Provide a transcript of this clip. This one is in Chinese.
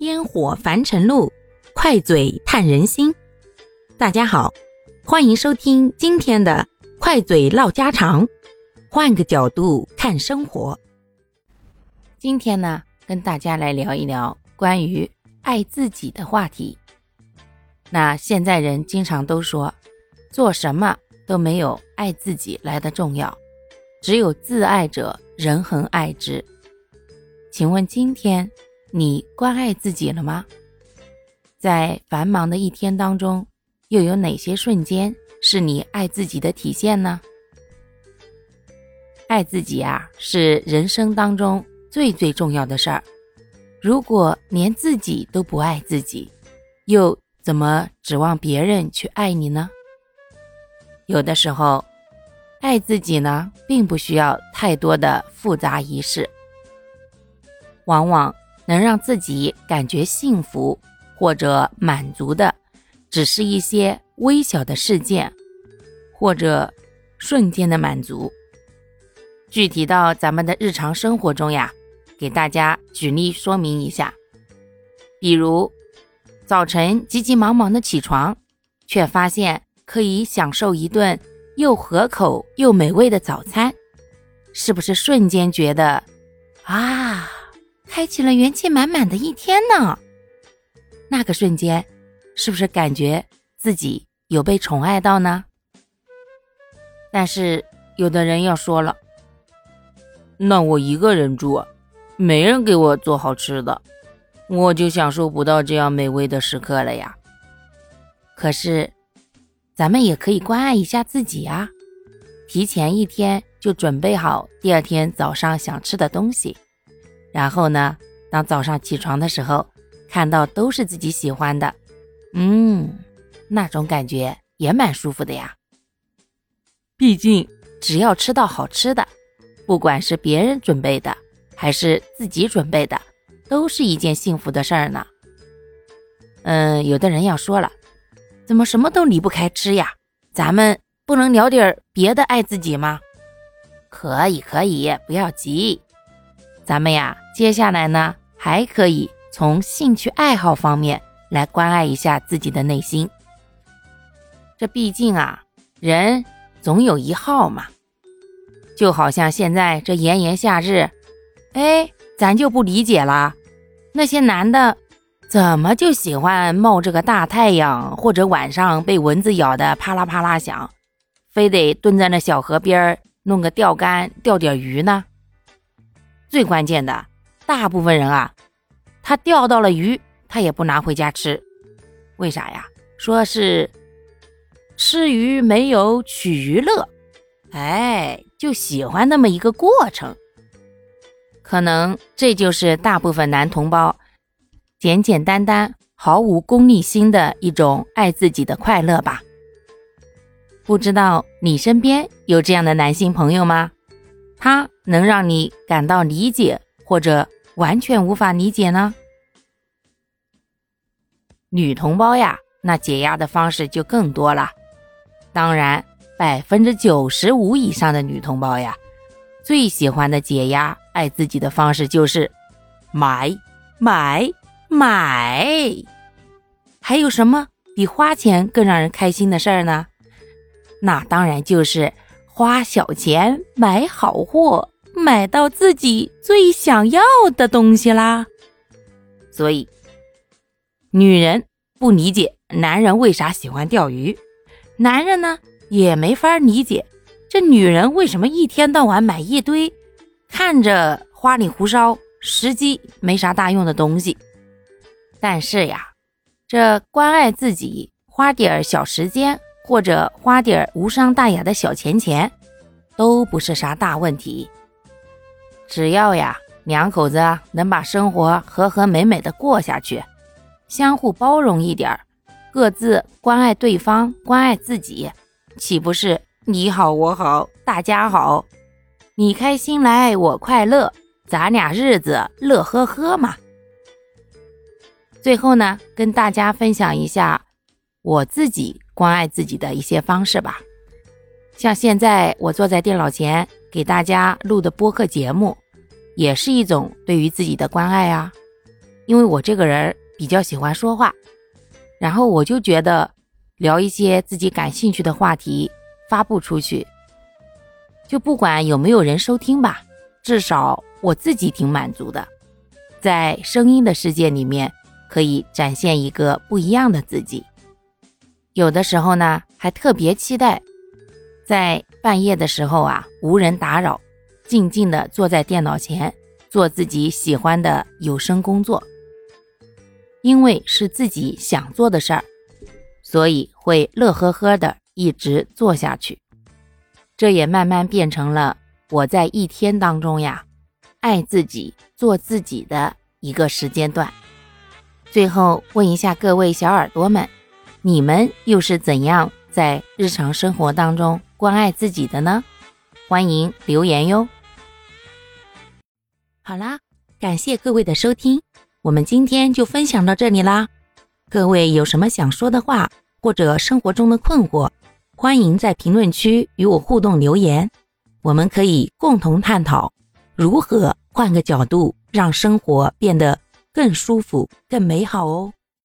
烟火凡尘路，快嘴探人心。大家好，欢迎收听今天的快嘴唠家常，换个角度看生活。今天呢，跟大家来聊一聊关于爱自己的话题。那现在人经常都说，做什么都没有爱自己来的重要，只有自爱者，人恒爱之。请问今天？你关爱自己了吗？在繁忙的一天当中，又有哪些瞬间是你爱自己的体现呢？爱自己啊，是人生当中最最重要的事儿。如果连自己都不爱自己，又怎么指望别人去爱你呢？有的时候，爱自己呢，并不需要太多的复杂仪式，往往。能让自己感觉幸福或者满足的，只是一些微小的事件，或者瞬间的满足。具体到咱们的日常生活中呀，给大家举例说明一下。比如，早晨急急忙忙的起床，却发现可以享受一顿又合口又美味的早餐，是不是瞬间觉得啊？开启了元气满满的一天呢，那个瞬间，是不是感觉自己有被宠爱到呢？但是有的人要说了，那我一个人住，没人给我做好吃的，我就享受不到这样美味的时刻了呀。可是，咱们也可以关爱一下自己啊，提前一天就准备好第二天早上想吃的东西。然后呢，当早上起床的时候，看到都是自己喜欢的，嗯，那种感觉也蛮舒服的呀。毕竟，只要吃到好吃的，不管是别人准备的还是自己准备的，都是一件幸福的事儿呢。嗯，有的人要说了，怎么什么都离不开吃呀？咱们不能聊点别的爱自己吗？可以，可以，不要急。咱们呀，接下来呢，还可以从兴趣爱好方面来关爱一下自己的内心。这毕竟啊，人总有一好嘛。就好像现在这炎炎夏日，哎，咱就不理解了，那些男的怎么就喜欢冒着个大太阳，或者晚上被蚊子咬的啪啦啪啦响，非得蹲在那小河边弄个钓竿钓点鱼呢？最关键的，大部分人啊，他钓到了鱼，他也不拿回家吃，为啥呀？说是吃鱼没有取鱼乐，哎，就喜欢那么一个过程。可能这就是大部分男同胞简简单单、毫无功利心的一种爱自己的快乐吧。不知道你身边有这样的男性朋友吗？他能让你感到理解，或者完全无法理解呢？女同胞呀，那解压的方式就更多了。当然，百分之九十五以上的女同胞呀，最喜欢的解压、爱自己的方式就是买、买、买。还有什么比花钱更让人开心的事儿呢？那当然就是。花小钱买好货，买到自己最想要的东西啦。所以，女人不理解男人为啥喜欢钓鱼，男人呢也没法理解这女人为什么一天到晚买一堆看着花里胡哨、实际没啥大用的东西。但是呀，这关爱自己，花点小时间。或者花点无伤大雅的小钱钱，都不是啥大问题。只要呀，两口子能把生活和和美美的过下去，相互包容一点，各自关爱对方，关爱自己，岂不是你好我好大家好？你开心来，我快乐，咱俩日子乐呵呵嘛。最后呢，跟大家分享一下我自己。关爱自己的一些方式吧，像现在我坐在电脑前给大家录的播客节目，也是一种对于自己的关爱啊。因为我这个人比较喜欢说话，然后我就觉得聊一些自己感兴趣的话题发布出去，就不管有没有人收听吧，至少我自己挺满足的，在声音的世界里面可以展现一个不一样的自己。有的时候呢，还特别期待在半夜的时候啊，无人打扰，静静的坐在电脑前做自己喜欢的有声工作。因为是自己想做的事儿，所以会乐呵呵的一直做下去。这也慢慢变成了我在一天当中呀，爱自己、做自己的一个时间段。最后问一下各位小耳朵们，你们又是怎样在日常生活当中关爱自己的呢？欢迎留言哟。好啦，感谢各位的收听。我们今天就分享到这里啦，各位有什么想说的话或者生活中的困惑，欢迎在评论区与我互动留言，我们可以共同探讨如何换个角度让生活变得更舒服、更美好哦。